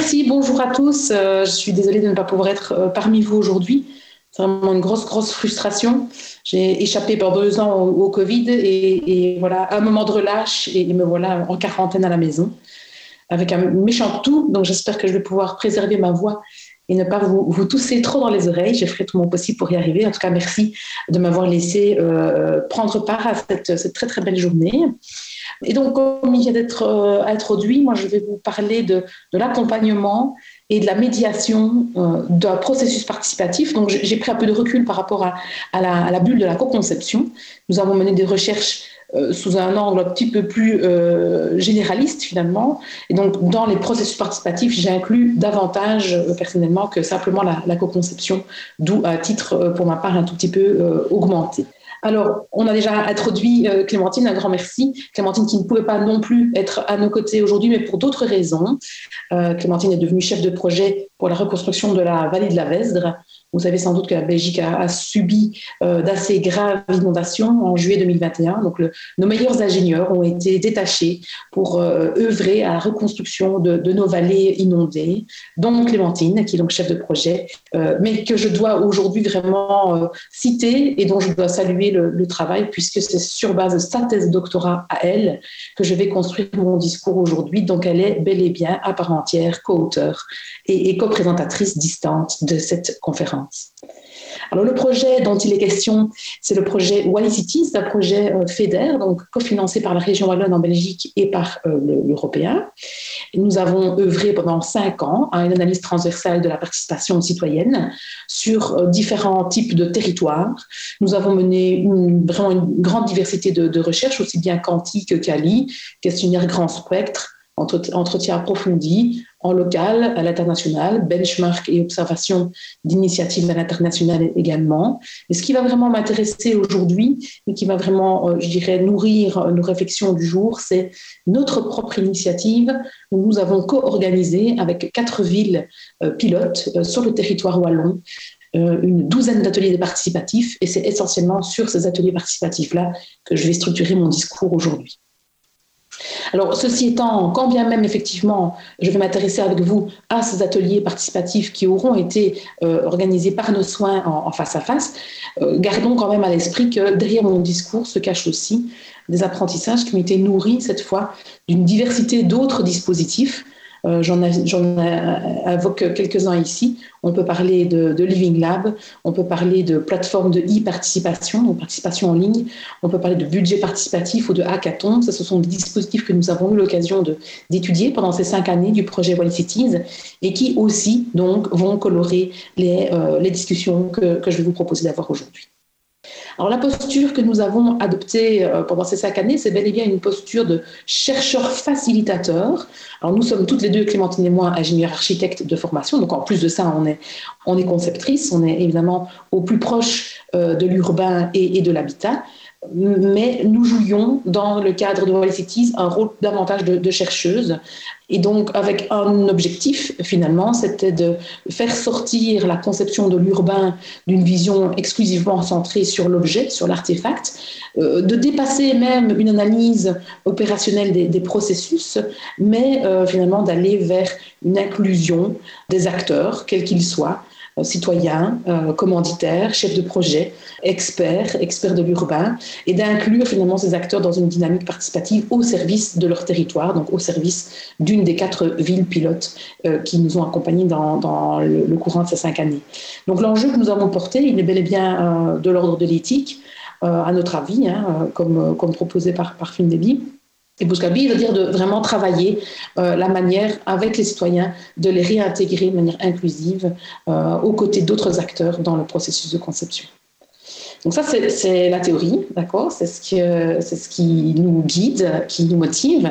merci. Bonjour à tous. je suis désolée de ne pas pouvoir être parmi vous aujourd'hui. C'est vraiment une grosse, grosse frustration. J'ai échappé pendant deux ans au, Covid et, voilà, un moment de relâche et, me voilà en quarantaine à la maison avec un méchant tout. Donc j'espère que je vais pouvoir préserver ma voix et ne pas vous, vous tousser trop dans les oreilles. Je ferai tout mon possible pour y arriver. En tout cas, merci de m'avoir laissé euh, prendre part à cette, très très belle journée. Et donc, comme il vient d'être euh, introduit, moi je vais vous parler de, de l'accompagnement et de la médiation euh, d'un processus participatif. Donc, j'ai pris un peu de recul par rapport à, la, bulle de la co-conception. Nous avons mené des recherches euh, sous un angle un petit peu plus généraliste finalement. Et donc, dans les processus participatifs, j'ai inclus davantage personnellement que simplement la, la co-conception, d'où un titre pour ma part un tout petit peu augmenté. Alors, on a déjà introduit euh, Clémentine, un grand merci. Clémentine qui ne pouvait pas non plus être à nos côtés aujourd'hui, mais pour d'autres raisons. Euh, Clémentine est devenue chef de projet pour la reconstruction de la vallée de la Vesdre. Vous savez sans doute que la Belgique a, subi euh, d'assez graves inondations en juillet 2021. Donc, nos meilleurs ingénieurs ont été détachés pour euh, œuvrer à la reconstruction de, nos vallées inondées, dont Clémentine, qui est donc chef de projet, euh, mais que je dois aujourd'hui vraiment citer et dont je dois saluer le, travail, puisque c'est sur base de sa thèse doctorat à elle que je vais construire mon discours aujourd'hui. Donc, elle est bel et bien à part entière co-auteur et co-présentatrice distante de cette conférence. Alors le projet dont il est question, c'est le projet Wally City, c'est un projet euh, FEDER, donc cofinancé par la région wallonne en Belgique et par euh, l'Européen. Nous avons œuvré pendant cinq ans à une analyse transversale de la participation citoyenne sur euh, différents types de territoires. Nous avons mené vraiment une grande diversité de, de recherches, aussi bien quanti que quali, questionnaire grand spectre, entretien approfondi, en local, à l'international, benchmark et observation d'initiatives à l'international également. Et ce qui va vraiment m'intéresser aujourd'hui et qui va vraiment, euh, je dirais, nourrir nos réflexions du jour, c'est notre propre initiative où nous avons co-organisé avec quatre villes euh, pilotes euh, sur le territoire wallon une douzaine d'ateliers participatifs et c'est essentiellement sur ces ateliers participatifs-là que je vais structurer mon discours aujourd'hui. Alors, ceci étant, quand bien même effectivement, je vais m'intéresser avec vous à ces ateliers participatifs qui auront été euh, organisés par nos soins en, face à face, euh, gardons quand même à l'esprit que derrière mon discours se cachent aussi des apprentissages qui ont été nourris cette fois d'une diversité d'autres dispositifs euh, j'en invoque quelques-uns ici. On peut parler de, Living Lab, on peut parler de plateforme de e-participation, donc participation en ligne, on peut parler de budget participatif ou de hackathon. Ce sont des dispositifs que nous avons eu l'occasion d'étudier pendant ces cinq années du projet Wall Cities et qui aussi donc, vont colorer les, euh, les discussions que, que je vais vous proposer d'avoir aujourd'hui. Alors la posture que nous avons adoptée euh, pendant ces cinq années, c'est bel et bien une posture de chercheur facilitateur. Alors nous sommes toutes les deux, Clémentine et moi, ingénieurs architectes de formation. Donc en plus de ça, on est, on est conceptrice, on est évidemment au plus proche euh, de l'urbain et, de l'habitat mais nous jouions dans le cadre de Wall Cities un rôle davantage de, de chercheuse. Et donc, avec un objectif, finalement, c'était de faire sortir la conception de l'urbain d'une vision exclusivement centrée sur l'objet, sur l'artefact, euh, de dépasser même une analyse opérationnelle des, processus, mais euh, finalement d'aller vers une inclusion des acteurs, quels qu'ils soient, citoyens, euh, commanditaires, chefs de projet, experts, experts de l'urbain, et d'inclure finalement ces acteurs dans une dynamique participative au service de leur territoire, donc au service d'une des quatre villes pilotes euh, qui nous ont accompagnés dans, le, courant de ces cinq années. Donc l'enjeu que nous avons porté, il est bel et bien de l'ordre de l'éthique, à notre avis, hein, comme, proposé par, par. Et Bouscabi veut dire de vraiment travailler euh, la manière avec les citoyens de les réintégrer de manière inclusive euh, aux côtés d'autres acteurs dans le processus de conception. Donc ça, c'est la théorie, d'accord? C'est ce, ce qui nous guide, qui nous motive.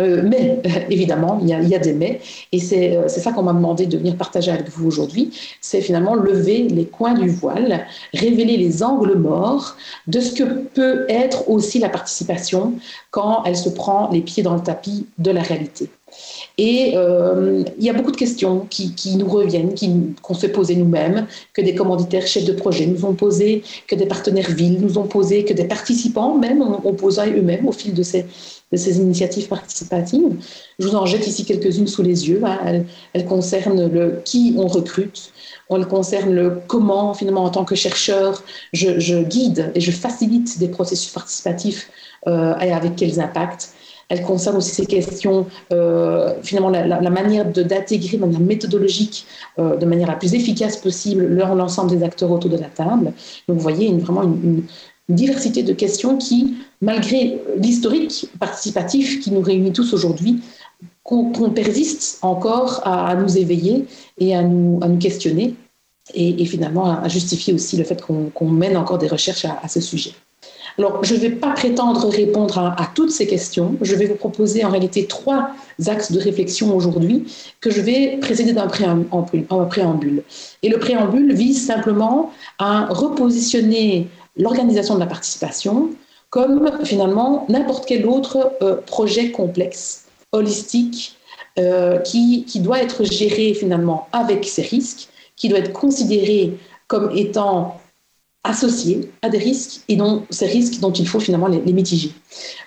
Euh, mais évidemment, il y, a, des mais, et c'est ça qu'on m'a demandé de venir partager avec vous aujourd'hui. C'est finalement lever les coins du voile, révéler les angles morts de ce que peut être aussi la participation quand elle se prend les pieds dans le tapis de la réalité. Et euh, il y a beaucoup de questions qui, nous reviennent, qu'on se fait poser nous-mêmes, que des commanditaires chefs de projet nous ont posé, que des partenaires villes nous ont posé, que des participants même ont, posé eux-mêmes au fil de ces, de ces initiatives participatives. Je vous en jette ici quelques-unes sous les yeux. Hein. Elles, concernent le qui on recrute, elles concernent le comment, finalement, en tant que chercheur, je, guide et je facilite des processus participatifs euh, et avec quels impacts. Elle concerne aussi ces questions, euh, finalement, la, manière d'intégrer de manière méthodologique, euh, de manière la plus efficace possible, l'ensemble des acteurs autour de la table. Donc, vous voyez, vraiment une, diversité de questions qui, malgré l'historique participatif qui nous réunit tous aujourd'hui, qu'on persiste encore à, nous éveiller et à nous, à nous questionner et, finalement à, justifier aussi le fait qu'on mène encore des recherches à, à ce sujet. Alors, je ne vais pas prétendre répondre à, toutes ces questions. Je vais vous proposer en réalité trois axes de réflexion aujourd'hui que je vais précéder d'un préambule. Et le préambule vise simplement à repositionner l'organisation de la participation comme finalement n'importe quel autre euh, projet complexe, holistique, euh, qui, qui doit être géré finalement avec ses risques, qui doit être considéré comme étant associés à des risques et dont ces risques dont il faut finalement les, mitiger.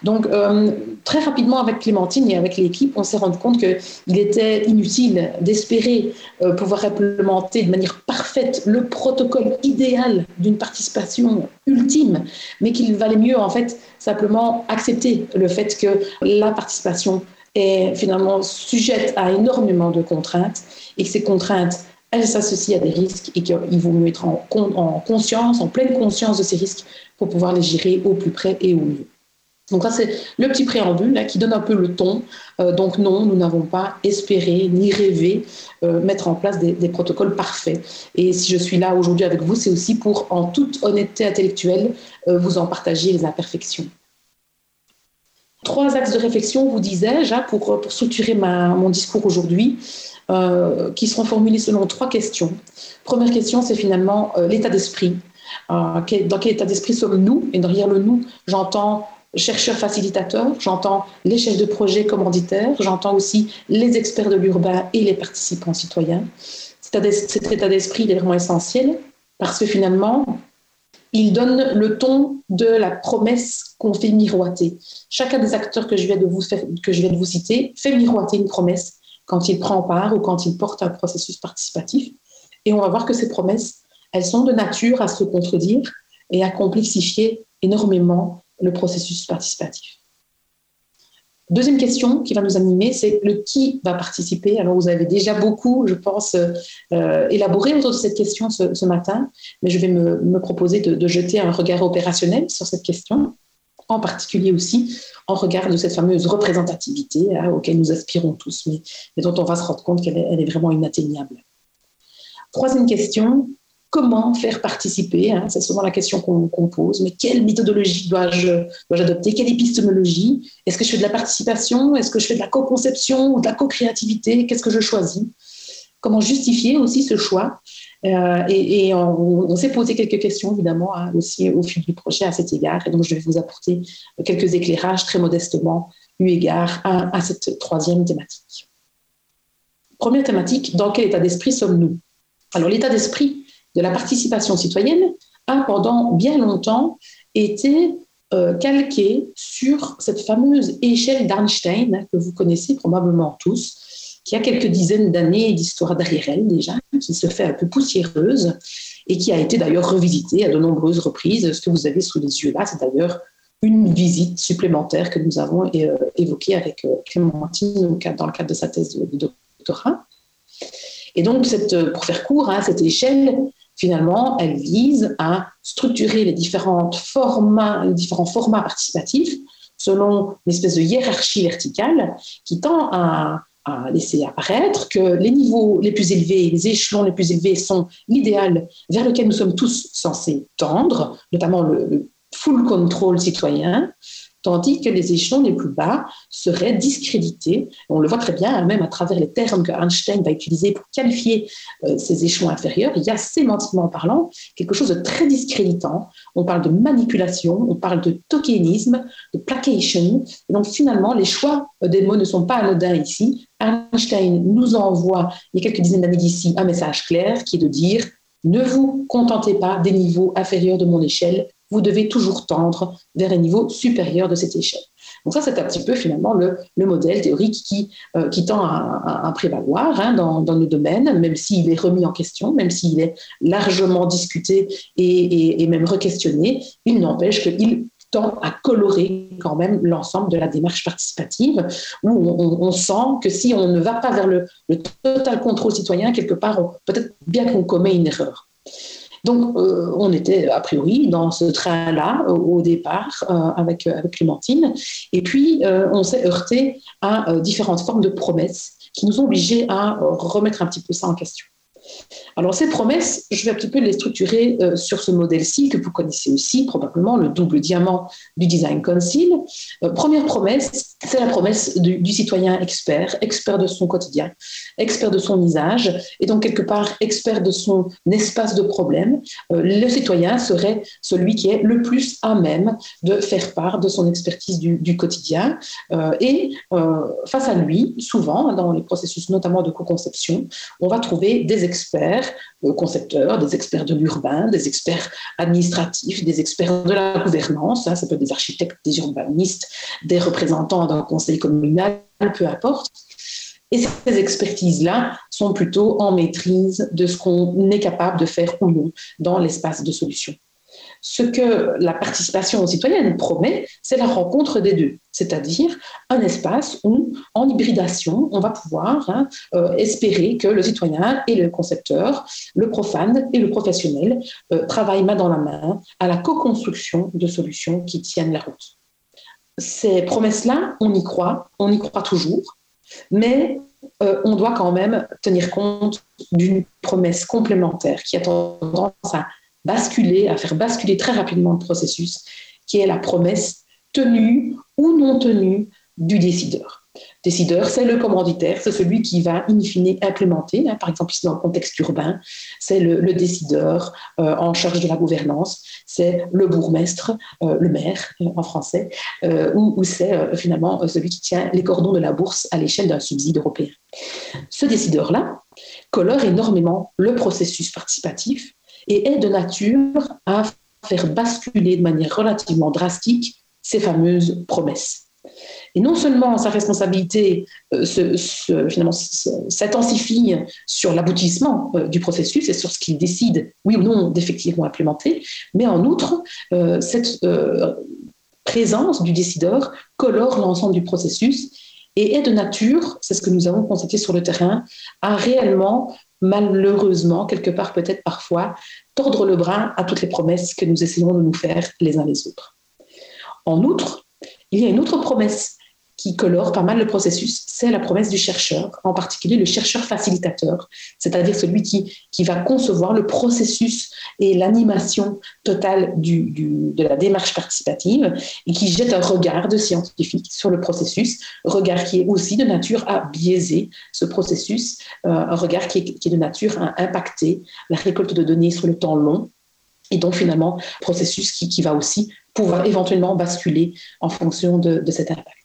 Donc euh, très rapidement avec Clémentine et avec l'équipe, on s'est rendu compte qu'il était inutile d'espérer euh, pouvoir implémenter de manière parfaite le protocole idéal d'une participation ultime, mais qu'il valait mieux en fait simplement accepter le fait que la participation est finalement sujette à énormément de contraintes et que ces contraintes elle s'associe à des risques et qu'il vaut mieux être en, conscience, en pleine conscience de ces risques pour pouvoir les gérer au plus près et au mieux. Donc ça, c'est le petit préambule qui donne un peu le ton. Euh, donc non, nous n'avons pas espéré ni rêvé euh, mettre en place des, protocoles parfaits. Et si je suis là aujourd'hui avec vous, c'est aussi pour, en toute honnêteté intellectuelle, euh, vous en partager les imperfections. Trois axes de réflexion, vous disais-je, hein, pour, structurer mon discours aujourd'hui. Euh, qui seront formulées selon trois questions. Première question, c'est finalement euh, l'état d'esprit. Euh, dans quel état d'esprit sommes-nous? Et derrière le nous, j'entends chercheurs facilitateurs, j'entends les chefs de projet commanditaires, j'entends aussi les experts de l'urbain et les participants citoyens. Cet état d'esprit est vraiment essentiel parce que finalement, il donne le ton de la promesse qu'on fait miroiter. Chacun des acteurs que je viens vous, que je viens de vous citer fait miroiter une promesse quand il prend part ou quand il porte un processus participatif. Et on va voir que ces promesses, elles sont de nature à se contredire et à complexifier énormément le processus participatif. Deuxième question qui va nous animer, c'est le qui va participer. Alors, vous avez déjà beaucoup, je pense, euh, élaboré autour de cette question ce, matin, mais je vais me, proposer de, jeter un regard opérationnel sur cette question, en particulier aussi en regard de cette fameuse représentativité hein, auquel nous aspirons tous, mais, dont on va se rendre compte qu'elle est, vraiment inatteignable. Troisième question, comment faire participer hein, C'est souvent la question qu'on pose, mais quelle méthodologie dois-je adopter Quelle épistémologie? Est-ce que je fais de la participation? Est-ce que je fais de la co-conception ou de la co-créativité? Qu'est-ce que je choisis? Comment justifier aussi ce choix? Euh, et, on, s'est posé quelques questions, évidemment, hein, aussi au fil du projet à cet égard. Et donc, je vais vous apporter quelques éclairages très modestement, eu égard à, cette troisième thématique. Première thématique, dans quel état d'esprit sommes-nous? Alors, l'état d'esprit de la participation citoyenne a pendant bien longtemps été euh, calqué sur cette fameuse échelle d'Einstein que vous connaissez probablement tous, qui a quelques dizaines d'années d'histoire derrière elle déjà, qui se fait un peu poussiéreuse et qui a été d'ailleurs revisitée à de nombreuses reprises. Ce que vous avez sous les yeux là, c'est d'ailleurs une visite supplémentaire que nous avons euh, évoquée avec euh, Clémentine dans le cadre de sa thèse de, doctorat. Et donc, cette, pour faire court, hein, cette échelle, finalement, elle vise à structurer les, différentes formats, les différents formats participatifs selon une espèce de hiérarchie verticale qui tend à à laisser apparaître que les niveaux les plus élevés, les échelons les plus élevés sont l'idéal vers lequel nous sommes tous censés tendre, notamment le, full control citoyen, tandis que les échelons les plus bas seraient discrédités. On le voit très bien, hein, même à travers les termes que Einstein va utiliser pour qualifier euh, ces échelons inférieurs. Il y a sémantiquement parlant quelque chose de très discréditant. On parle de manipulation, on parle de tokenisme, de placation. Et donc finalement, les choix des mots ne sont pas anodins ici. Einstein nous envoie, il y a quelques dizaines d'années d'ici, un message clair qui est de dire ne vous contentez pas des niveaux inférieurs de mon échelle, vous devez toujours tendre vers un niveau supérieur de cette échelle. Donc ça, c'est un petit peu finalement le, modèle théorique qui, euh, tend à, prévaloir hein, dans, nos domaines, même s'il est remis en question, même s'il est largement discuté et, même re-questionné, il n'empêche qu'il tend à colorer quand même l'ensemble de la démarche participative, où on, sent que si on ne va pas vers le total contrôle citoyen, quelque part, peut-être bien qu'on commet une erreur. Donc, euh, on était a priori dans ce train-là au, départ euh, avec, avec Clémentine. Et puis, euh, on s'est heurté à différentes formes de promesses qui nous ont obligés à remettre un petit peu ça en question. Alors ces promesses, je vais un petit peu les structurer euh, sur ce modèle-ci que vous connaissez aussi probablement, le double diamant du Design Council. Euh, première promesse, c'est la promesse du, citoyen expert, expert de son quotidien, expert de son usage, et donc quelque part expert de son espace de problème. Euh, le citoyen serait celui qui est le plus à même de faire part de son expertise du, du quotidien. et face à lui, souvent, dans les processus notamment de co-conception, on va trouver des experts experts concepteurs, des experts de l'urbain, des experts administratifs, des experts de la gouvernance, hein, ça peut être des architectes, des urbanistes, des représentants d'un conseil communal, peu importe. Et ces expertises-là sont plutôt en maîtrise de ce qu'on est capable de faire ou non dans l'espace de solution. Ce que la participation citoyenne promet, c'est la rencontre des deux, c'est-à-dire un espace où, en hybridation, on va pouvoir hein, euh, espérer que le citoyen et le concepteur, le profane et le professionnel euh, travaillent main dans la main à la co-construction de solutions qui tiennent la route. Ces promesses-là, on y croit, on y croit toujours, mais euh, on doit quand même tenir compte d'une promesse complémentaire qui a tendance à basculer, à faire basculer très rapidement le processus, qui est la promesse tenue ou non tenue du décideur. Décideur, c'est le commanditaire, c'est celui qui va in fine implémenter, hein, par exemple ici dans le contexte urbain, c'est le, décideur euh, en charge de la gouvernance, c'est le bourgmestre, euh, le maire euh, en français, ou, c'est finalement celui qui tient les cordons de la bourse à l'échelle d'un subside européen. Ce décideur-là colore énormément le processus participatif et est de nature à faire basculer de manière relativement drastique ces fameuses promesses. Et non seulement sa responsabilité euh, s'intensifie sur l'aboutissement euh, du processus et sur ce qu'il décide, oui ou non, d'effectivement implémenter, mais en outre, euh, cette présence du décideur colore l'ensemble du processus et est de nature, c'est ce que nous avons constaté sur le terrain, à réellement malheureusement, quelque part peut-être parfois, tordre le bras à toutes les promesses que nous essayons de nous faire les uns les autres. En outre, il y a une autre promesse qui colore pas mal le processus, c'est la promesse du chercheur, en particulier le chercheur facilitateur, c'est-à-dire celui qui, qui va concevoir le processus et l'animation totale du, de la démarche participative et qui jette un regard de scientifique sur le processus, regard qui est aussi de nature à biaiser ce processus, euh, un regard qui est, qui est de nature à impacter la récolte de données sur le temps long et donc finalement processus qui, qui va aussi pouvoir éventuellement basculer en fonction de, de cet impact.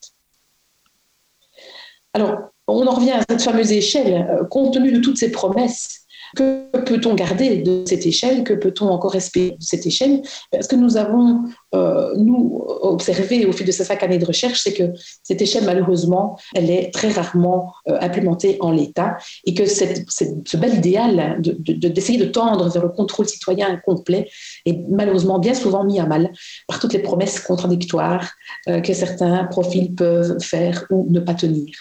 Alors, on en revient à cette fameuse échelle. Euh, compte tenu de toutes ces promesses, que peut-on garder de cette échelle? Que peut-on encore espérer de cette échelle? Ce que nous avons, euh, nous, observé au fil de ces cinq années de recherche, c'est que cette échelle, malheureusement, elle est très rarement euh, implémentée en l'état et que ce bel idéal d'essayer de, de, tendre vers le contrôle citoyen complet est malheureusement bien souvent mis à mal par toutes les promesses contradictoires que certains profils peuvent faire ou ne pas tenir.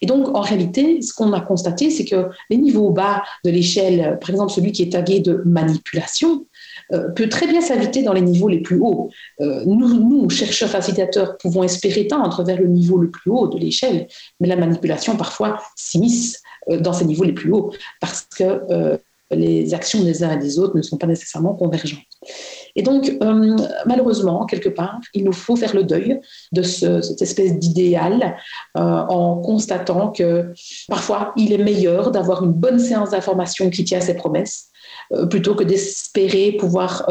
Et donc, en réalité, ce qu'on a constaté, c'est que les niveaux bas de l'échelle, par exemple celui qui est tagué de manipulation, euh, peut très bien s'inviter dans les niveaux les plus hauts. Euh, nous, chercheurs facilitateurs, pouvons espérer tendre vers le niveau le plus haut de l'échelle, mais la manipulation parfois s'immisce euh, dans ces niveaux les plus hauts parce que les actions des uns et des autres ne sont pas nécessairement convergentes. Et donc, euh, malheureusement, quelque part, il nous faut faire le deuil de cette espèce d'idéal euh, en constatant que parfois, il est meilleur d'avoir une bonne séance d'information qui tient ses promesses euh, plutôt que d'espérer pouvoir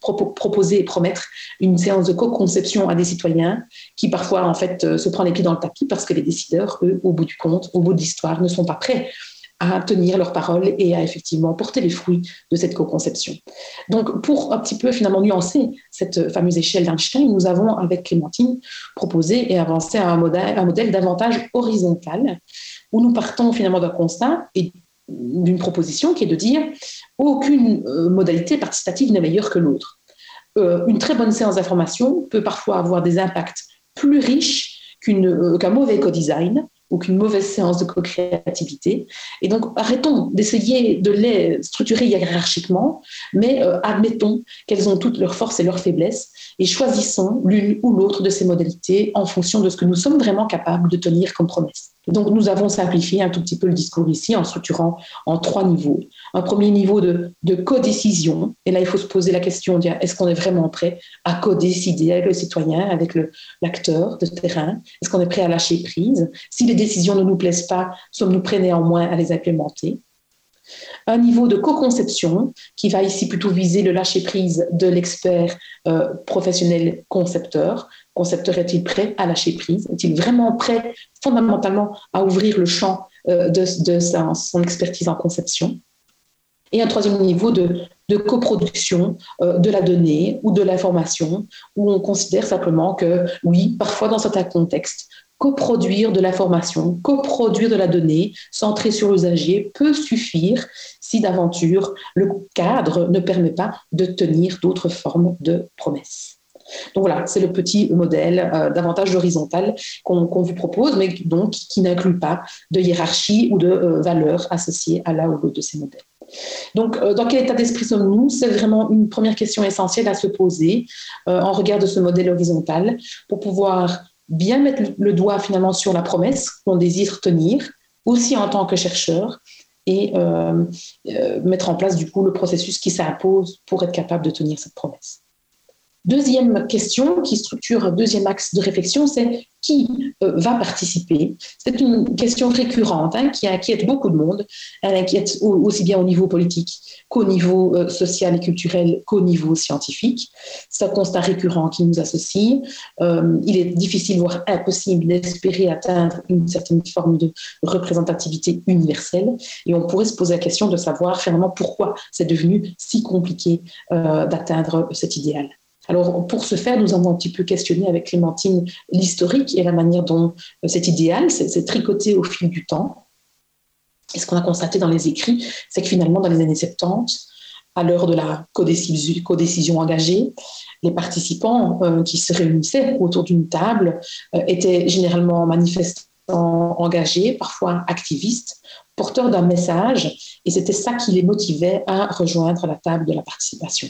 proposer et promettre une séance de co-conception à des citoyens qui parfois en fait se prend les pieds dans le tapis parce que les décideurs, eux, au bout du compte, au bout de l'histoire, ne sont pas prêts à tenir leurs paroles et à effectivement porter les fruits de cette co-conception. Donc, pour un petit peu finalement nuancer cette fameuse échelle d'Einstein, nous avons, avec Clémentine, proposé et avancé un modèle, un modèle davantage horizontal, où nous partons finalement d'un constat et d'une proposition qui est de dire aucune euh, modalité participative n'est meilleure que l'autre. Euh, une très bonne séance d'information peut parfois avoir des impacts plus riches euh, qu'un mauvais co-design, ou qu'une mauvaise séance de co-créativité. Et donc, arrêtons d'essayer de les structurer hiérarchiquement, mais admettons qu'elles ont toutes leurs forces et leurs faiblesses et choisissons l'une ou l'autre de ces modalités en fonction de ce que nous sommes vraiment capables de tenir comme promesse. Donc, nous avons simplifié un tout petit peu le discours ici en structurant en trois niveaux. Un premier niveau de, codécision. Et là, il faut se poser la question est-ce qu'on est vraiment prêt à codécider avec le citoyen, avec l'acteur de terrain? Est-ce qu'on est prêt à lâcher prise? Si les décisions ne nous plaisent pas, sommes-nous prêts néanmoins à les implémenter? Un niveau de co-conception qui va ici plutôt viser le lâcher-prise de l'expert euh, professionnel concepteur. Concepteur est-il prêt à lâcher prise Est-il vraiment prêt fondamentalement à ouvrir le champ euh, de, son expertise en conception? Et un troisième niveau de, coproduction euh, de la donnée ou de l'information, où on considère simplement que, oui, parfois dans certains contextes, coproduire de l'information, coproduire de la donnée centrée sur l'usager peut suffire si d'aventure le cadre ne permet pas de tenir d'autres formes de promesses. Donc voilà, c'est le petit modèle euh, davantage horizontal qu'on vous propose, mais donc qui n'inclut pas de hiérarchie ou de euh, valeur associée à l'un ou l'autre de ces modèles. Donc, euh, dans quel état d'esprit sommes-nous? C'est vraiment une première question essentielle à se poser en regard de ce modèle horizontal pour pouvoir bien mettre le doigt finalement sur la promesse qu'on désire tenir, aussi en tant que chercheur, et mettre en place du coup le processus qui s'impose pour être capable de tenir cette promesse. Deuxième question qui structure deuxième axe de réflexion, c'est qui euh, va participer? C'est une question récurrente hein, qui inquiète beaucoup de monde. Elle inquiète aussi bien au niveau politique qu'au niveau euh, social et culturel qu'au niveau scientifique. C'est un constat récurrent qui nous associe. Euh, il est difficile, voire impossible, d'espérer atteindre une certaine forme de représentativité universelle. Et on pourrait se poser la question de savoir finalement pourquoi c'est devenu si compliqué d'atteindre cet idéal. Alors, pour ce faire, nous avons un petit peu questionné avec Clémentine l'historique et la manière dont euh, cet idéal s'est tricoté au fil du temps. Et ce qu'on a constaté dans les écrits, c'est que finalement, dans les années 70, à l'heure de la codécision engagée, les participants euh, qui se réunissaient autour d'une table euh, étaient généralement manifestants engagés, parfois activistes, porteurs d'un message, et c'était ça qui les motivait à rejoindre la table de la participation.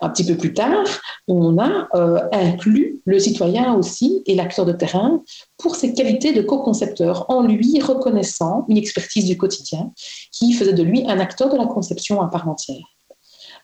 Un petit peu plus tard, on a euh, inclus le citoyen aussi et l'acteur de terrain pour ses qualités de co-concepteur, en lui reconnaissant une expertise du quotidien qui faisait de lui un acteur de la conception à part entière.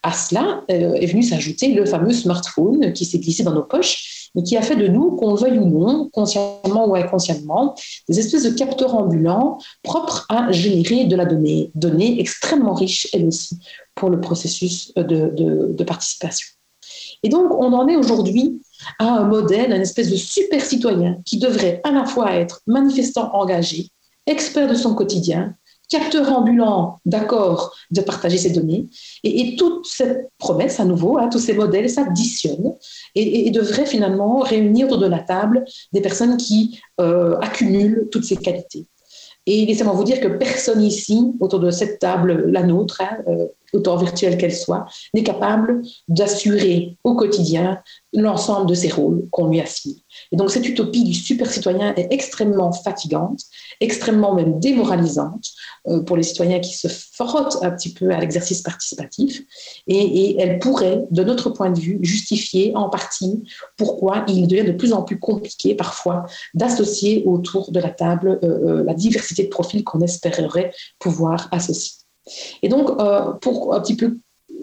À cela euh, est venu s'ajouter le fameux smartphone qui s'est glissé dans nos poches et qui a fait de nous, qu'on veuille ou non, consciemment ou inconsciemment, des espèces de capteurs ambulants propres à générer de la donnée, donnée extrêmement riche elle aussi pour le processus de, participation. Et donc, on en est aujourd'hui à un modèle, un espèce de super citoyen qui devrait à la fois être manifestant engagé, expert de son quotidien, capteur ambulant d'accord de partager ces données. Et, toute cette promesse, à nouveau, hein, tous ces modèles s'additionnent et, et, devraient finalement réunir autour de la table des personnes qui euh, accumulent toutes ces qualités. Et laissez-moi vous dire que personne ici, autour de cette table, la nôtre, hein, euh, autant virtuelle qu'elle soit, n'est capable d'assurer au quotidien l'ensemble de ces rôles qu'on lui assigne. Et donc cette utopie du super citoyen est extrêmement fatigante, extrêmement même démoralisante euh, pour les citoyens qui se frottent un petit peu à l'exercice participatif, et, elle pourrait, de notre point de vue, justifier en partie pourquoi il devient de plus en plus compliqué parfois d'associer autour de la table euh, euh, la diversité de profils qu'on espérerait pouvoir associer. Et donc, pour un petit peu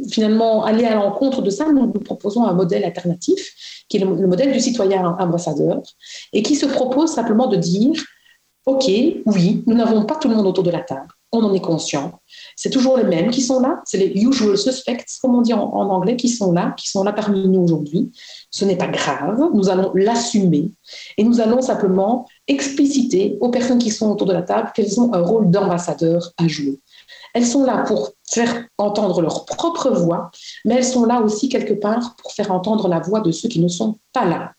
finalement aller à l'encontre de ça, nous, nous proposons un modèle alternatif qui est le, modèle du citoyen ambassadeur et qui se propose simplement de dire, OK, oui, nous n'avons pas tout le monde autour de la table, on en est conscient. C'est toujours les mêmes qui sont là, c'est les usual suspects, comme on dit en, en, anglais, qui sont là, qui sont là parmi nous aujourd'hui. Ce n'est pas grave, nous allons l'assumer et nous allons simplement expliciter aux personnes qui sont autour de la table qu'elles ont un rôle d'ambassadeur à jouer. Elles sont là pour faire entendre leur propre voix, mais elles sont là aussi quelque part pour faire entendre la voix de ceux qui ne sont pas là.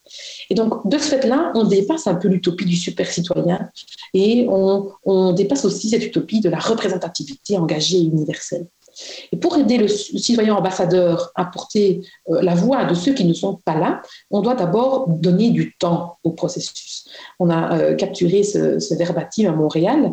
Et donc, de ce fait-là, on dépasse un peu l'utopie du super citoyen et on, dépasse aussi cette utopie de la représentativité engagée et universelle. Et pour aider le citoyen ambassadeur à porter euh, la voix de ceux qui ne sont pas là, on doit d'abord donner du temps au processus. On a euh, capturé ce verbatim à Montréal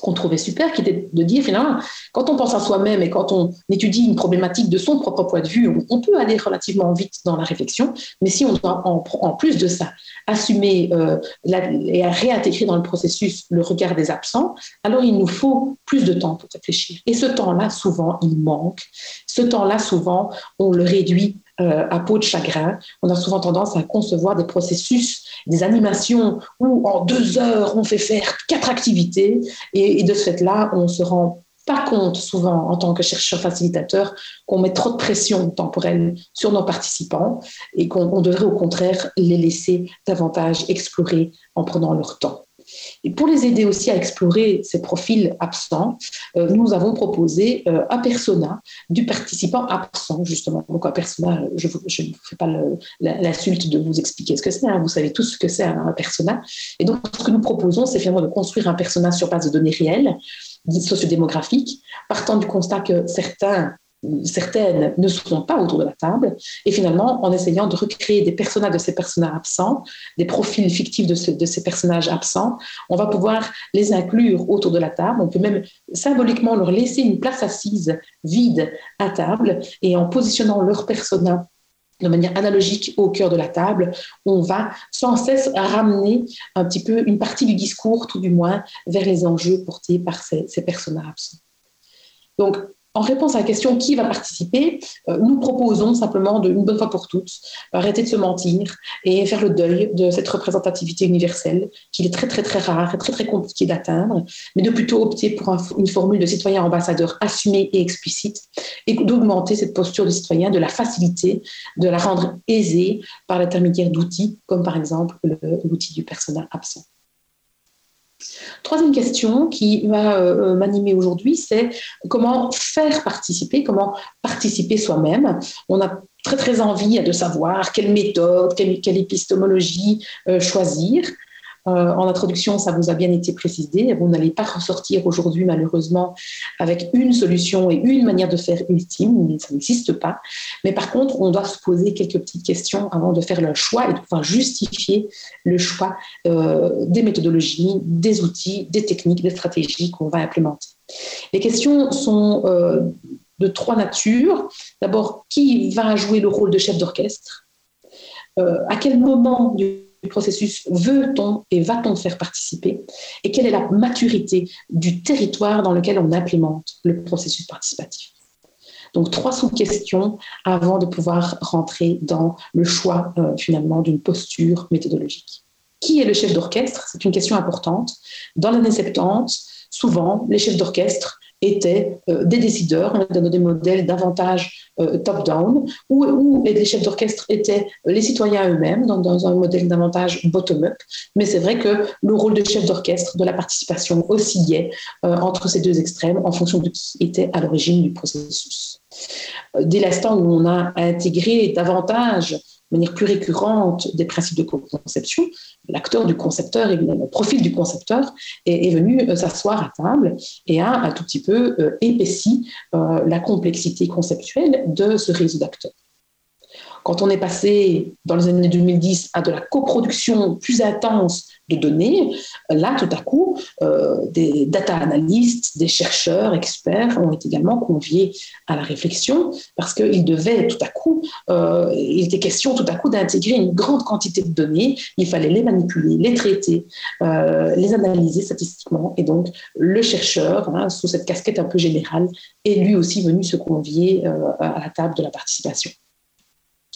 qu'on trouvait super, qui était de dire finalement, quand on pense à soi-même et quand on étudie une problématique de son propre point de vue, on peut aller relativement vite dans la réflexion, mais si on doit en, plus de ça assumer euh, et réintégrer dans le processus le regard des absents, alors il nous faut plus de temps pour réfléchir. Et ce temps-là, souvent, il manque. Ce temps-là, souvent, on le réduit euh, à peau de chagrin. On a souvent tendance à concevoir des processus, des animations où en deux heures, on fait faire quatre activités et, et de ce fait-là, on se rend pas compte souvent en tant que chercheur facilitateur qu'on met trop de pression temporelle sur nos participants et qu'on devrait au contraire les laisser davantage explorer en prenant leur temps. Et pour les aider aussi à explorer ces profils absents, euh, nous avons proposé euh, un persona du participant absent, justement. Donc, un persona, je ne vous fais pas l'insulte de vous expliquer ce que c'est, hein, vous savez tous ce que c'est un persona. Et donc, ce que nous proposons, c'est finalement de construire un persona sur base de données réelles, sociodémographiques, partant du constat que certains certaines ne seront pas autour de la table, et finalement, en essayant de recréer des personnages de ces personnages absents, des profils fictifs de, ce, de, ces personnages absents, on va pouvoir les inclure autour de la table. On peut même symboliquement leur laisser une place assise vide à table, et en positionnant leur personnage de manière analogique au cœur de la table, on va sans cesse ramener un petit peu une partie du discours, tout du moins, vers les enjeux portés par ces, ces personnages absents. Donc, en réponse à la question qui va participer, euh, nous proposons simplement de, une bonne fois pour toutes arrêter de se mentir et faire le deuil de cette représentativité universelle qui est très très très rare et très très compliquée d'atteindre, mais de plutôt opter pour un, une formule de citoyen ambassadeur assumée et explicite et d'augmenter cette posture de citoyen, de la faciliter, de la rendre aisée par l'intermédiaire d'outils comme par exemple l'outil du personnel absent. Troisième question qui va euh, m'animer aujourd'hui, c'est comment faire participer, comment participer soi-même. On a très très envie de savoir quelle méthode, quelle, épistémologie euh, choisir. Euh, en introduction, ça vous a bien été précisé. Vous n'allez pas ressortir aujourd'hui, malheureusement, avec une solution et une manière de faire ultime. Ça n'existe pas. Mais par contre, on doit se poser quelques petites questions avant de faire le choix et de pouvoir justifier le choix euh, des méthodologies, des outils, des techniques, des stratégies qu'on va implémenter. Les questions sont euh, de trois natures. D'abord, qui va jouer le rôle de chef d'orchestre? À quel moment du processus veut-on et va-t-on faire participer et quelle est la maturité du territoire dans lequel on implémente le processus participatif. Donc trois sous-questions avant de pouvoir rentrer dans le choix euh, finalement d'une posture méthodologique. Qui est le chef d'orchestre? C'est une question importante. Dans l'année 70, souvent, les chefs d'orchestre étaient euh, des décideurs, on a donné des modèles davantage euh, top-down, où, les chefs d'orchestre étaient les citoyens eux-mêmes, dans, dans, un modèle davantage bottom-up. Mais c'est vrai que le rôle de chef d'orchestre, de la participation, oscillait euh, entre ces deux extrêmes en fonction de qui était à l'origine du processus. Dès l'instant où on a intégré davantage de manière plus récurrente des principes de co-conception, l'acteur du concepteur, et le profil du concepteur est, est venu euh, s'asseoir à table et a un tout petit peu euh, épaissi euh, la complexité conceptuelle de ce réseau d'acteurs. Quand on est passé dans les années 2010 à de la coproduction plus intense de données, là, tout à coup, euh, des data analystes, des chercheurs, experts ont été également conviés à la réflexion parce qu'il devait tout à coup, euh, il était question tout à coup d'intégrer une grande quantité de données, il fallait les manipuler, les traiter, euh, les analyser statistiquement. Et donc, le chercheur, hein, sous cette casquette un peu générale, est lui aussi venu se convier à la table de la participation.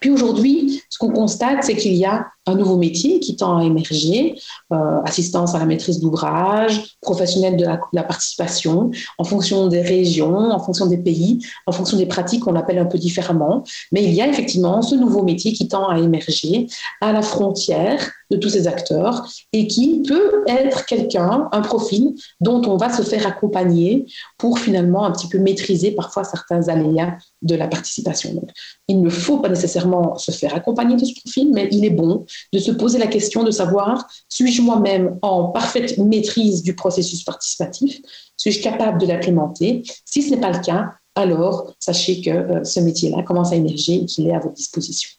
Puis aujourd'hui, ce qu'on constate, c'est qu'il y a un nouveau métier qui tend à émerger, euh, assistance à la maîtrise d'ouvrage, professionnel de la, participation, en fonction des régions, en fonction des pays, en fonction des pratiques, on l'appelle un peu différemment. Mais il y a effectivement ce nouveau métier qui tend à émerger à la frontière de tous ces acteurs et qui peut être quelqu'un, un profil dont on va se faire accompagner pour finalement un petit peu maîtriser parfois certains aléas de la participation. Il ne faut pas nécessairement se faire accompagner de ce profil, mais il est bon de se poser la question de savoir, suis-je moi-même en parfaite maîtrise du processus participatif? Suis-je capable de l'implémenter? Si ce n'est pas le cas, alors sachez que euh, ce métier-là commence à émerger et qu'il est à votre disposition.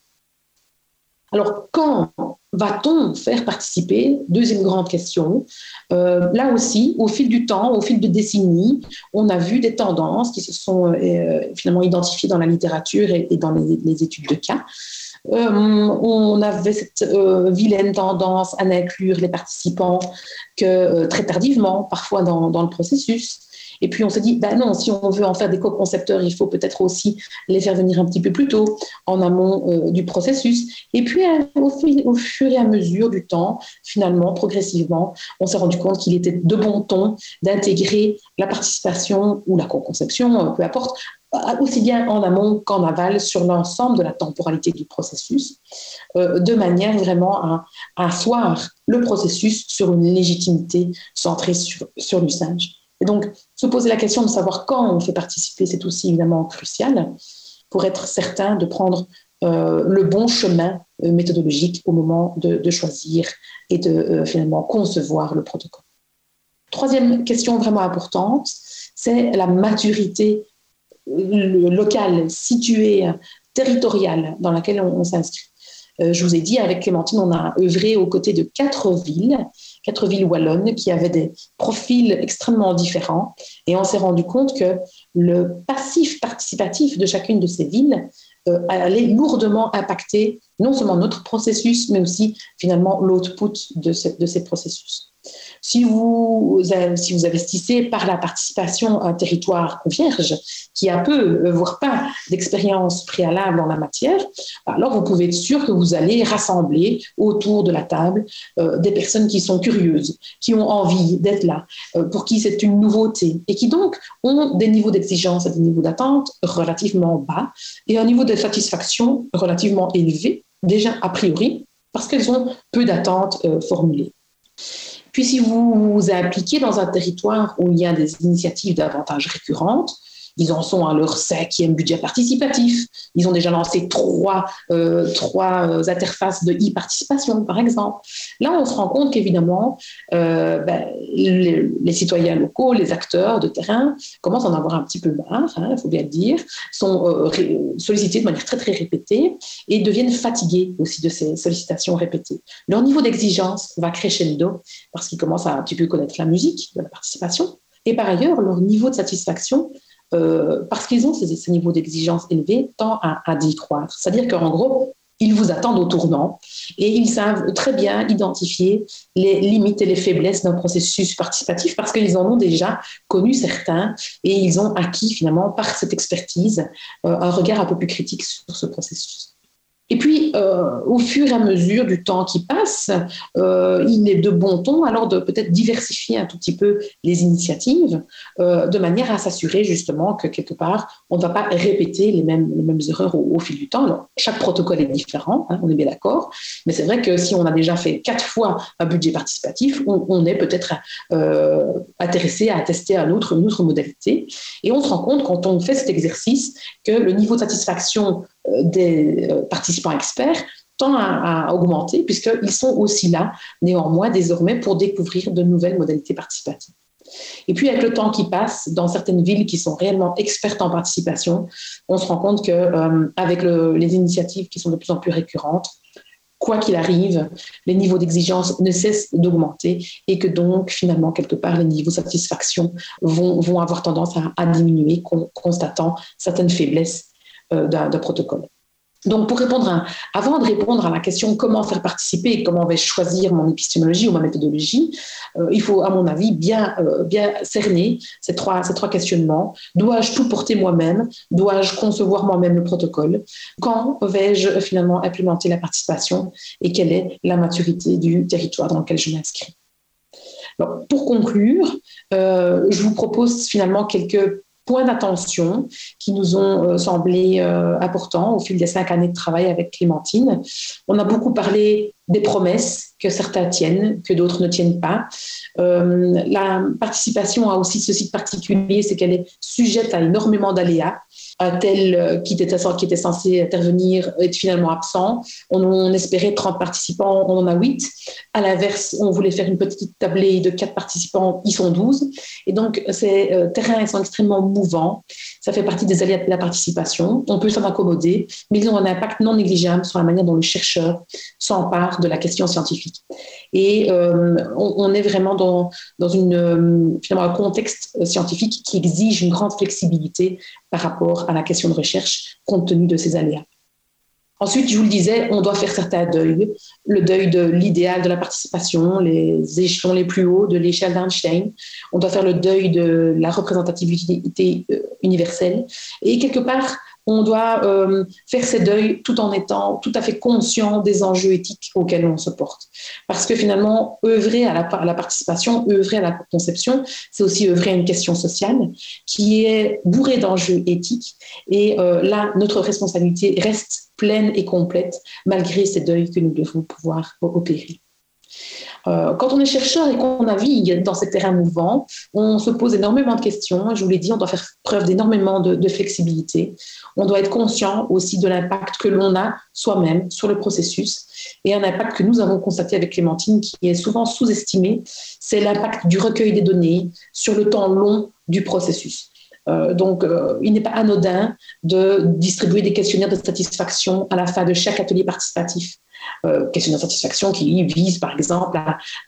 Alors, quand va-t-on faire participer? Deuxième grande question. Euh, là aussi, au fil du temps, au fil de décennies, on a vu des tendances qui se sont euh, finalement identifiées dans la littérature et, dans les, études de cas. Euh, on avait cette vilaine tendance à n'inclure les participants que très tardivement, parfois dans le processus. Et puis on s'est dit, ben non, si on veut en faire des co-concepteurs, il faut peut-être aussi les faire venir un petit peu plus tôt, en amont euh, du processus. Et puis au, au, fur et à mesure du temps, finalement, progressivement, on s'est rendu compte qu'il était de bon ton d'intégrer la participation ou la co-conception, euh, peu importe, aussi bien en amont qu'en aval sur l'ensemble de la temporalité du processus, euh, de manière vraiment à, asseoir le processus sur une légitimité centrée sur, sur l'usage. Et donc, se poser la question de savoir quand on fait participer, c'est aussi évidemment crucial pour être certain de prendre euh, le bon chemin euh, méthodologique au moment de, choisir et de euh, finalement concevoir le protocole. Troisième question vraiment importante, c'est la maturité locale, située, territoriale dans laquelle on, on s'inscrit. je vous ai dit, avec Clémentine, on a œuvré aux côtés de quatre villes quatre villes wallonnes qui avaient des profils extrêmement différents. Et on s'est rendu compte que le passif participatif de chacune de ces villes euh, allait lourdement impacter non seulement notre processus, mais aussi finalement l'output de, de ces processus. Si vous, si vous investissez par la participation à un territoire vierge qui a peu, euh, voire pas d'expérience préalable en la matière, alors vous pouvez être sûr que vous allez rassembler autour de la table euh, des personnes qui sont curieuses, qui ont envie d'être là, euh, pour qui c'est une nouveauté et qui donc ont des niveaux d'exigence et des niveaux d'attente relativement bas et un niveau de satisfaction relativement élevé, déjà a priori, parce qu'elles ont peu d'attentes formulées. Puis si vous vous impliquez dans un territoire où il y a des initiatives davantage récurrentes, ils en sont à leur cinquième budget participatif. Ils ont déjà lancé trois, euh, trois euh, interfaces de e-participation, par exemple. Là, on se rend compte qu'évidemment, euh, ben, les, citoyens locaux, les acteurs de terrain commencent à en avoir un petit peu marre, hein, il faut bien le dire, sont sollicités de manière très, très répétée et deviennent fatigués aussi de ces sollicitations répétées. Leur niveau d'exigence va crescendo parce qu'ils commencent à un petit peu connaître la musique de la participation. Et par ailleurs, leur niveau de satisfaction euh, parce qu'ils ont ces, ces niveaux d'exigence élevés, tend à, à décroître. C'est-à-dire qu'en gros, ils vous attendent au tournant et ils savent très bien identifier les limites et les faiblesses d'un processus participatif parce qu'ils en ont déjà connu certains et ils ont acquis finalement par cette expertise euh, un regard un peu plus critique sur ce processus. Et puis, euh, au fur et à mesure du temps qui passe, euh, il est de bon ton alors de peut-être diversifier un tout petit peu les initiatives euh, de manière à s'assurer justement que quelque part, on ne va pas répéter les mêmes, erreurs au, fil du temps. Alors, chaque protocole est différent, hein, on est bien d'accord, mais c'est vrai que si on a déjà fait quatre fois un budget participatif, on, est peut-être intéressé à tester un autre, une autre modalité. Et on se rend compte quand on fait cet exercice que le niveau de satisfaction des euh, participants experts tend à, augmenter puisqu'ils sont aussi là, néanmoins, désormais, pour découvrir de nouvelles modalités participatives. Et puis, avec le temps qui passe, dans certaines villes qui sont réellement expertes en participation, on se rend compte que euh, avec les initiatives qui sont de plus en plus récurrentes, quoi qu'il arrive, les niveaux d'exigence ne cessent d'augmenter et que donc, finalement, quelque part, les niveaux de satisfaction vont, vont avoir tendance à, diminuer, constatant certaines faiblesses euh, d'un protocole. Donc, pour répondre avant de répondre à la question comment faire participer et comment vais-je choisir mon épistémologie ou ma méthodologie, euh, il faut, à mon avis, bien, euh, bien cerner ces trois, ces trois questionnements. Dois-je tout porter moi-même? Dois-je concevoir moi-même le protocole? Quand vais-je finalement implémenter la participation? Et quelle est la maturité du territoire dans lequel je m'inscris? Pour conclure, euh, je vous propose finalement quelques points d'attention qui nous ont euh, semblé euh, importants au fil des cinq années de travail avec Clémentine. On a beaucoup parlé des promesses que certains tiennent, que d'autres ne tiennent pas. Euh, la participation a aussi ceci de particulier, c'est qu'elle est sujette à énormément d'aléas tel euh, qui était, censé intervenir est finalement absent. On, espérait 30 participants, on en a 8. À l'inverse, on voulait faire une petite tablée de 4 participants, ils sont 12. Et donc, ces euh, terrains sont extrêmement mouvants. Ça fait partie des aléas de la participation. On peut s'en accommoder, mais ils ont un impact non négligeable sur la manière dont le chercheur s'empare de la question scientifique. Et euh, on, est vraiment dans, un contexte scientifique qui exige une grande flexibilité par rapport à la question de recherche compte tenu de ces aléas. Ensuite, je vous le disais, on doit faire certains deuils. Le deuil de l'idéal de la participation, les échelons les plus hauts de l'échelle d'Einstein. On doit faire le deuil de la représentativité euh, universelle. Et quelque part, on doit euh, faire ses deuils tout en étant tout à fait conscient des enjeux éthiques auxquels on se porte. Parce que finalement, œuvrer à la, participation, œuvrer à la conception, c'est aussi œuvrer à une question sociale qui est bourrée d'enjeux éthiques. Et euh, là, notre responsabilité reste pleine et complète malgré ces deuils que nous devons pouvoir opérer. Euh, quand on est chercheur et qu'on navigue dans ces terrains mouvants, on se pose énormément de questions. Je vous l'ai dit, on doit faire preuve d'énormément de, flexibilité. On doit être conscient aussi de l'impact que l'on a soi-même sur le processus et un impact que nous avons constaté avec Clémentine qui est souvent sous-estimé, c'est l'impact du recueil des données sur le temps long du processus. Euh, donc, euh, il n'est pas anodin de distribuer des questionnaires de satisfaction à la fin de chaque atelier participatif euh, questionnaire de satisfaction qui vise par exemple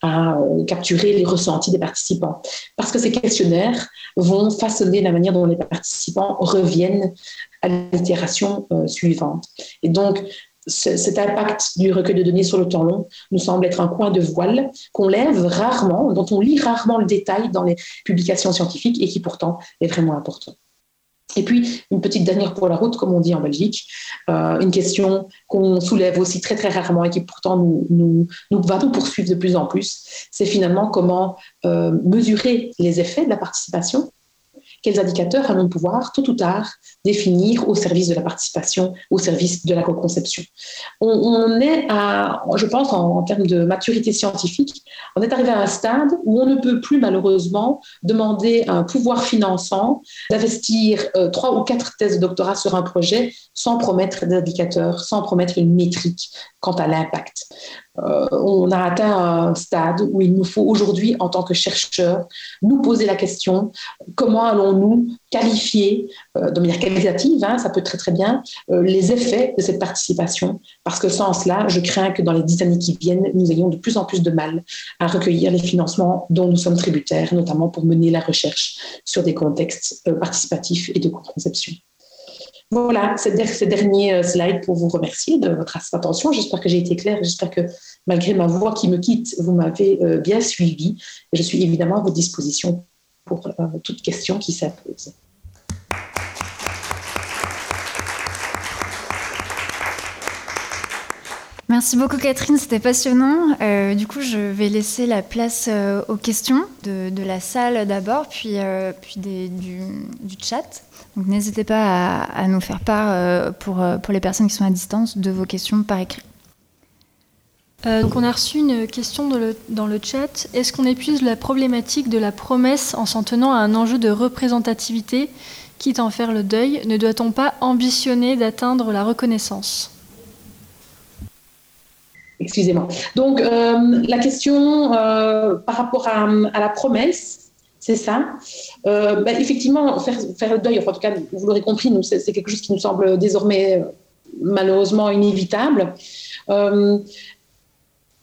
à, euh, capturer les ressentis des participants. Parce que ces questionnaires vont façonner la manière dont les participants reviennent à l'itération euh, suivante. Et donc, cet impact du recueil de données sur le temps long nous semble être un coin de voile qu'on lève rarement, dont on lit rarement le détail dans les publications scientifiques et qui pourtant est vraiment important. Et puis, une petite dernière pour la route, comme on dit en Belgique, euh, une question qu'on soulève aussi très très rarement et qui pourtant nous, nous, nous va nous poursuivre de plus en plus, c'est finalement comment euh, mesurer les effets de la participation quels indicateurs allons pouvoir, tôt ou tard, définir au service de la participation, au service de la co-conception. On, est à, je pense, en, termes de maturité scientifique, on est arrivé à un stade où on ne peut plus malheureusement demander à un pouvoir finançant d'investir euh, trois ou quatre thèses de doctorat sur un projet sans promettre d'indicateurs, sans promettre une métrique quant à l'impact. Euh, on a atteint un stade où il nous faut aujourd'hui, en tant que chercheurs, nous poser la question comment allons-nous qualifier euh, de manière qualitative, hein, ça peut très très bien, euh, les effets de cette participation, parce que sans cela, je crains que dans les dix années qui viennent, nous ayons de plus en plus de mal à recueillir les financements dont nous sommes tributaires, notamment pour mener la recherche sur des contextes participatifs et de conception. Voilà, ces, derniers euh, slides pour vous remercier de votre attention. J'espère que j'ai été claire. J'espère que malgré ma voix qui me quitte, vous m'avez euh, bien suivi. Je suis évidemment à votre disposition pour euh, toute question qui s'impose. Merci beaucoup Catherine, c'était passionnant. du coup, je vais laisser la place aux questions de, la salle d'abord, puis, puis du, chat. Donc n'hésitez pas à, nous faire part euh, pour, euh, les personnes qui sont à distance de vos questions par écrit. Euh, donc on a reçu une question dans le, dans le chat. Est-ce qu'on épuise la problématique de la promesse en s'en tenant à un enjeu de représentativité, quitte à en faire le deuil? Ne doit-on pas ambitionner d'atteindre la reconnaissance? Excusez-moi. Donc la question par rapport à, la promesse, C'est ça. Euh, bah, effectivement, faire, le deuil, en tout cas, vous l'aurez compris, c'est quelque chose qui nous semble désormais malheureusement inévitable. Euh,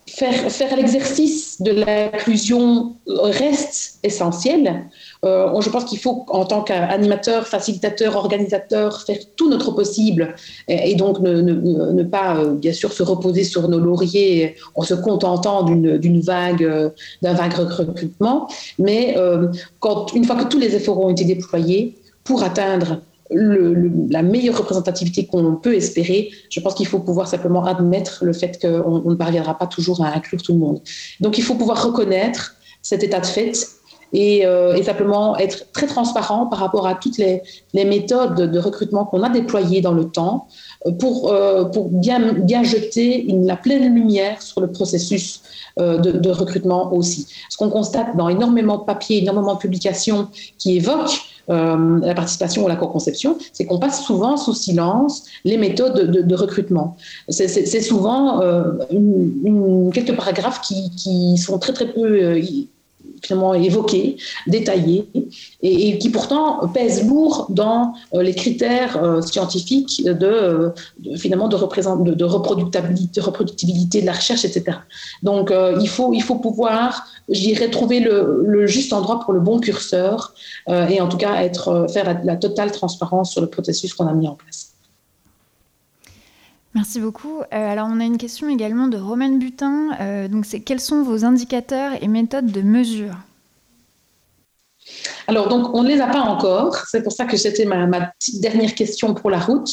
faire, faire l'exercice de l'inclusion reste essentiel. Euh, je pense qu'il faut, en tant qu'animateur, facilitateur, organisateur, faire tout notre possible et, donc ne, pas, euh, bien sûr, se reposer sur nos lauriers en se contentant d'une vague, d'un vague recrutement. Mais quand, une fois que tous les efforts ont été déployés pour atteindre la meilleure représentativité qu'on peut espérer, je pense qu'il faut pouvoir simplement admettre le fait qu'on ne parviendra pas toujours à inclure tout le monde. Donc il faut pouvoir reconnaître cet état de fait et, euh, simplement être très transparent par rapport à toutes les, méthodes de recrutement qu'on a déployées dans le temps pour, euh, pour bien, bien jeter la pleine lumière sur le processus euh, de, recrutement aussi. Ce qu'on constate dans énormément de papiers, énormément de publications qui évoquent euh, la participation ou la co-conception, c'est qu'on passe souvent sous silence les méthodes de, recrutement. C'est souvent euh, quelques paragraphes qui, qui, sont très très peu euh, évoqués, détaillés, et, qui pourtant pèsent lourd dans les critères scientifiques de, finalement de, de, reproductibilité, reproductibilité de la recherche, etc. Donc il, faut, il faut pouvoir j'irai trouver le, juste endroit pour le bon curseur euh, et en tout cas être, euh, faire la, totale transparence sur le processus qu'on a mis en place. Merci beaucoup. Euh, alors, on a une question également de Romaine Butin. donc, c'est quels sont vos indicateurs et méthodes de mesure? Alors, donc, on ne les a pas encore. C'est pour ça que c'était ma, petite dernière question pour la route.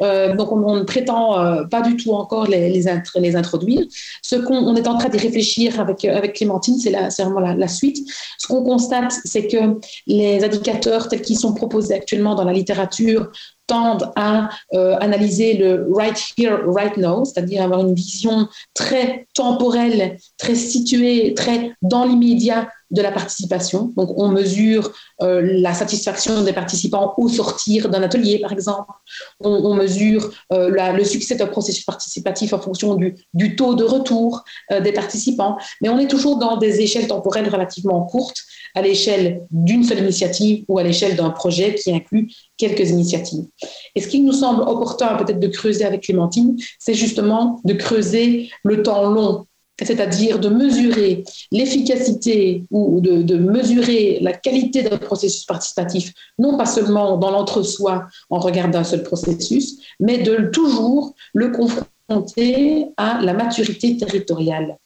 Euh, donc, on, ne prétend euh, pas du tout encore les, les, introduire. Ce qu'on est en train de réfléchir avec, avec Clémentine, c'est vraiment la, la, suite. Ce qu'on constate, c'est que les indicateurs tels qu'ils sont proposés actuellement dans la littérature tendent à euh, analyser le right here, right now, c'est-à-dire avoir une vision très temporelle, très située, très dans l'immédiat de la participation. Donc, on mesure euh, la satisfaction des participants au sortir d'un atelier, par exemple. On, mesure euh, le succès d'un processus participatif en fonction du, du taux de retour des participants. Mais on est toujours dans des échelles temporelles relativement courtes, à l'échelle d'une seule initiative ou à l'échelle d'un projet qui inclut quelques initiatives. Et ce qui nous semble opportun peut-être de creuser avec Clémentine, c'est justement de creuser le temps long, c'est-à-dire de mesurer l'efficacité ou de, mesurer la qualité d'un processus participatif, non pas seulement dans l'entre-soi en regard d'un seul processus, mais de toujours le confronter à la maturité territoriale.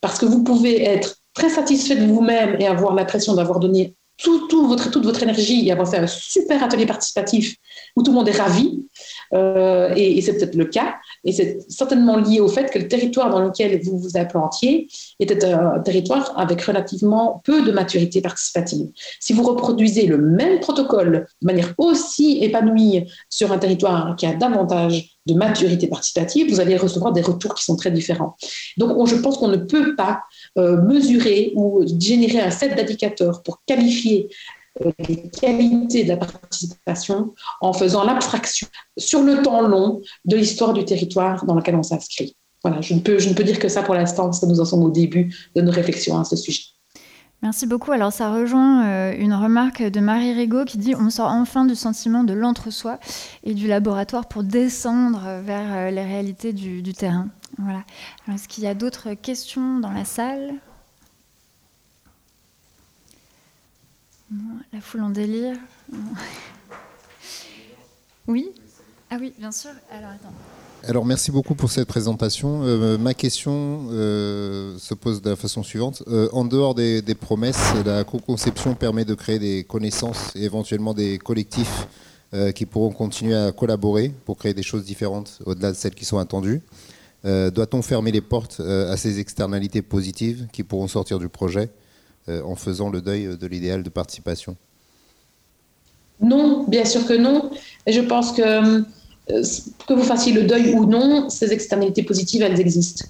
Parce que vous pouvez être très satisfait de vous-même et avoir l'impression d'avoir donné toute votre énergie et avoir fait un super atelier participatif où tout le monde est ravi, euh, et, c'est peut-être le cas, et c'est certainement lié au fait que le territoire dans lequel vous vous implantiez était un territoire avec relativement peu de maturité participative. Si vous reproduisez le même protocole de manière aussi épanouie sur un territoire qui a davantage de maturité participative, vous allez recevoir des retours qui sont très différents. Donc, je pense qu'on ne peut pas euh, mesurer ou générer un set d'indicateurs pour qualifier les qualités de la participation en faisant l'abstraction sur le temps long de l'histoire du territoire dans lequel on s'inscrit. Voilà, je ne, peux, je ne peux dire que ça pour l'instant, parce que nous en sommes au début de nos réflexions à ce sujet. Merci beaucoup. Alors ça rejoint euh, une remarque de Marie Rigaud qui dit on sort enfin du sentiment de l'entre-soi et du laboratoire pour descendre vers euh, les réalités du, terrain. Voilà. Est-ce qu'il y a d'autres questions dans la salle? La foule en délire. Oui Ah oui, bien sûr. Alors. Alors merci beaucoup pour cette présentation. Euh, ma question euh, se pose de la façon suivante. Euh, en dehors des, promesses, la co-conception permet de créer des connaissances et éventuellement des collectifs qui pourront continuer à collaborer pour créer des choses différentes au-delà de celles qui sont attendues. Doit-on fermer les portes à ces externalités positives qui pourront sortir du projet? En faisant le deuil de l'idéal de participation Non, bien sûr que non. je pense que euh, que vous fassiez le deuil ou non, ces externalités positives, elles existent.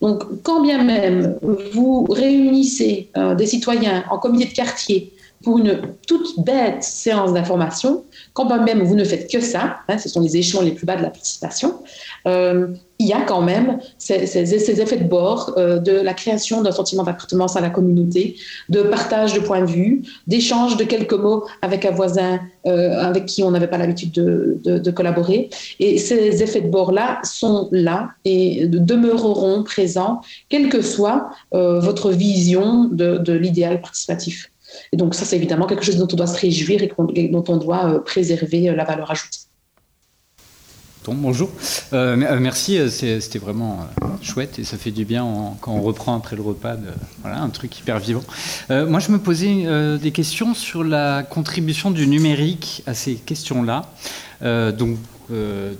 Donc, quand bien même vous réunissez euh, des citoyens en comité de quartier pour une toute bête séance d'information, quand même vous ne faites que ça, hein, ce sont les échelons les plus bas de la participation, euh, il y a quand même ces, effets de bord euh, de la création d'un sentiment d'appartenance à la communauté, de partage de points de vue, d'échange de quelques mots avec un voisin euh, avec qui on n'avait pas l'habitude de, collaborer. Et ces effets de bord-là sont là et demeureront présents, quelle que soit votre vision de l'idéal participatif. Et donc ça, c'est évidemment quelque chose dont on doit se réjouir et, dont on doit préserver la valeur ajoutée bonjour. Euh, euh, merci, euh, c'était vraiment chouette et ça fait du bien quand on reprend après le repas, voilà, un truc hyper vivant. moi, je me posais des questions sur la contribution du numérique à ces questions-là. donc,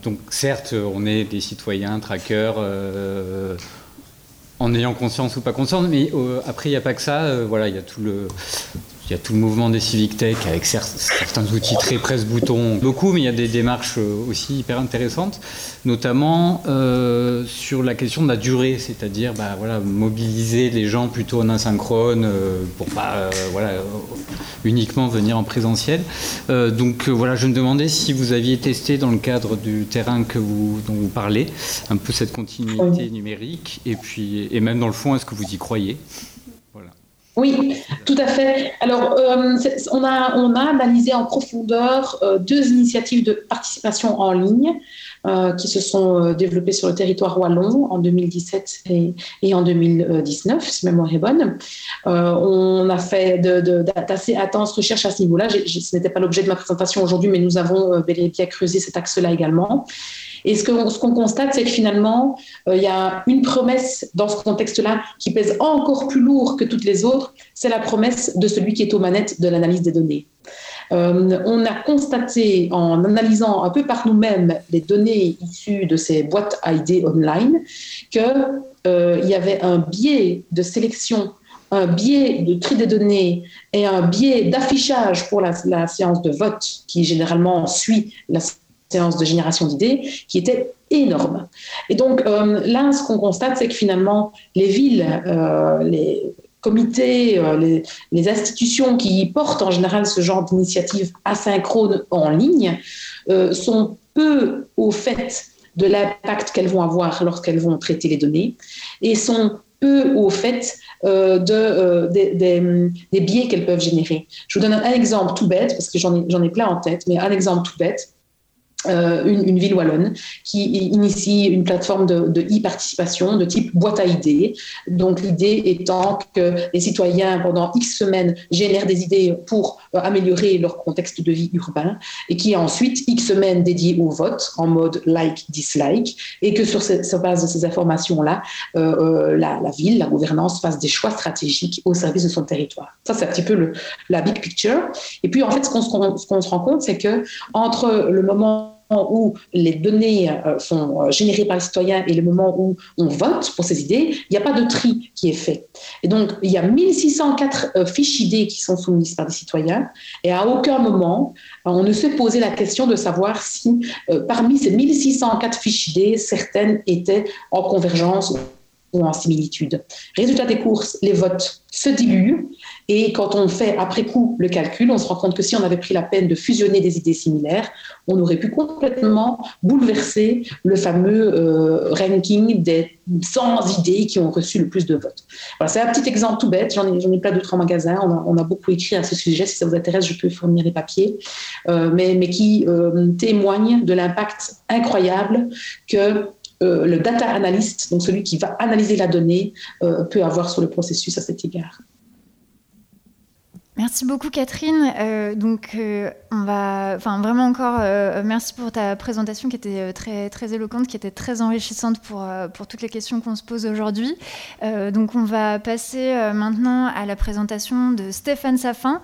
donc, certes, on est des citoyens, trackers en ayant conscience ou pas conscience, mais après, il n'y a pas que ça. voilà, il y a tout le, il y a tout le mouvement des civic tech avec certains outils très presse-bouton, beaucoup, mais il y a des démarches euh, aussi hyper intéressantes, notamment euh, sur la question de la durée, c'est-à-dire bah, voilà, mobiliser les gens plutôt en asynchrone euh, pour pas voilà, uniquement venir en présentiel. donc voilà, je me demandais si vous aviez testé dans le cadre du terrain que vous, dont vous parlez, un peu cette continuité numérique, et puis et même dans le fond, est-ce que vous y croyez? Oui, tout à fait. Alors, euh, on, a, analysé en profondeur euh, deux initiatives de participation en ligne euh, qui se sont développées sur le territoire wallon en 2017 et, en 2019, si ma mémoire est bonne. on a fait d'assez de, intenses recherches à ce niveau-là. Ce n'était pas l'objet de ma présentation aujourd'hui, mais nous avons bel et bien creusé cet axe-là également. Et ce qu'on ce qu'on constate, c'est que finalement, euh, il y a une promesse dans ce contexte-là qui pèse encore plus lourd que toutes les autres, c'est la promesse de celui qui est aux manettes de l'analyse des données. Euh, on a constaté en analysant un peu par nous-mêmes les données issues de ces boîtes ID online qu'il euh, y avait un biais de sélection un biais de tri des données et un biais d'affichage pour la, la, séance de vote qui généralement suit la séance de génération d'idées qui était énorme. Et donc euh, là, ce qu'on constate, c'est que finalement, les villes, euh, les comités, euh, les, institutions qui portent en général ce genre d'initiative asynchrone en ligne sont peu au fait de l'impact qu'elles vont avoir lorsqu'elles vont traiter les données et sont peu au fait de, des, biais qu'elles peuvent générer. Je vous donne un, exemple tout bête, parce que j'en ai, ai plein en tête, mais un exemple tout bête. Euh, une, ville wallonne qui initie une plateforme de, e-participation de type boîte à idées. Donc l'idée étant que les citoyens, pendant X semaines, génèrent des idées pour euh, améliorer leur contexte de vie urbain et qui ensuite X semaines dédiées au vote en mode like-dislike et que sur, cette, base de ces informations-là, euh, la, ville, la gouvernance fasse des choix stratégiques au service de son territoire. Ça, c'est un petit peu la big picture. Et puis, en fait, ce qu'on se rend compte, c'est que entre le moment où les données euh, sont euh, générées par les citoyens et le moment où on vote pour ces idées, il n'y a pas de tri qui est fait. Et donc, il y a 1604 euh, fiches idées qui sont soumises par des citoyens et à aucun moment, on ne s'est posé la question de savoir si parmi ces 1604 fiches idées, certaines étaient en convergence en similitude. Résultat des courses, les votes se diluent. Et quand on fait après coup le calcul, on se rend compte que si on avait pris la peine de fusionner des idées similaires, on aurait pu complètement bouleverser le fameux euh, ranking des 100 idées qui ont reçu le plus de votes. Voilà, c'est un petit exemple tout bête, j'en ai, plein d'autres en magasin, on a, beaucoup écrit à ce sujet, si ça vous intéresse, je peux fournir les papiers, euh, mais, mais, qui euh, témoignent de l'impact incroyable que euh, le data analyst, donc celui qui va analyser la donnée, euh, peut avoir sur le processus à cet égard. Merci beaucoup Catherine. Euh, donc on va, enfin vraiment encore, merci pour ta présentation qui était très très éloquente, qui était très enrichissante pour pour toutes les questions qu'on se pose aujourd'hui. donc on va passer maintenant à la présentation de Stéphane Safin.